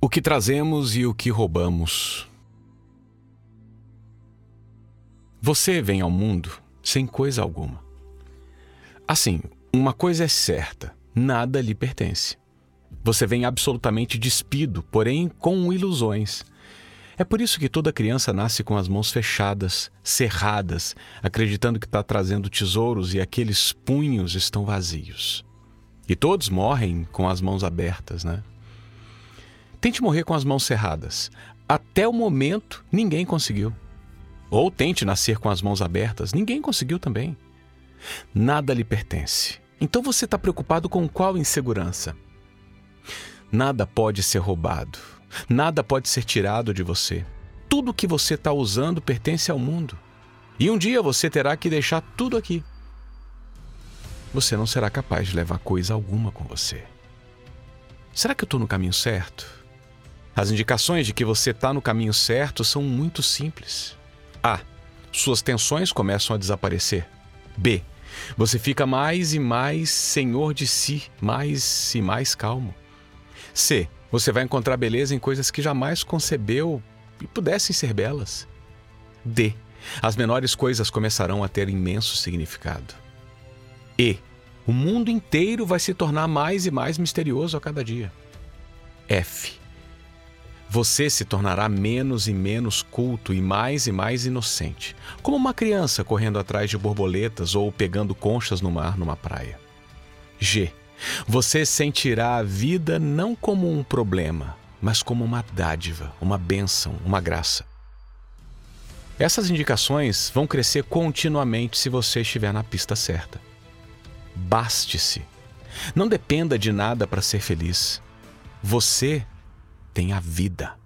O que trazemos e o que roubamos. Você vem ao mundo sem coisa alguma. Assim, uma coisa é certa: nada lhe pertence. Você vem absolutamente despido, porém com ilusões. É por isso que toda criança nasce com as mãos fechadas, cerradas, acreditando que está trazendo tesouros e aqueles punhos estão vazios. E todos morrem com as mãos abertas, né? Tente morrer com as mãos cerradas. Até o momento, ninguém conseguiu. Ou tente nascer com as mãos abertas. Ninguém conseguiu também. Nada lhe pertence. Então você está preocupado com qual insegurança? Nada pode ser roubado. Nada pode ser tirado de você. Tudo que você está usando pertence ao mundo. E um dia você terá que deixar tudo aqui. Você não será capaz de levar coisa alguma com você. Será que eu estou no caminho certo? As indicações de que você está no caminho certo são muito simples. A. Suas tensões começam a desaparecer. B. Você fica mais e mais senhor de si, mais e mais calmo. C. Você vai encontrar beleza em coisas que jamais concebeu e pudessem ser belas. D. As menores coisas começarão a ter imenso significado. E. O mundo inteiro vai se tornar mais e mais misterioso a cada dia. F. Você se tornará menos e menos culto e mais e mais inocente, como uma criança correndo atrás de borboletas ou pegando conchas no mar numa praia. G. Você sentirá a vida não como um problema, mas como uma dádiva, uma bênção, uma graça. Essas indicações vão crescer continuamente se você estiver na pista certa. Baste-se. Não dependa de nada para ser feliz. Você tem a vida.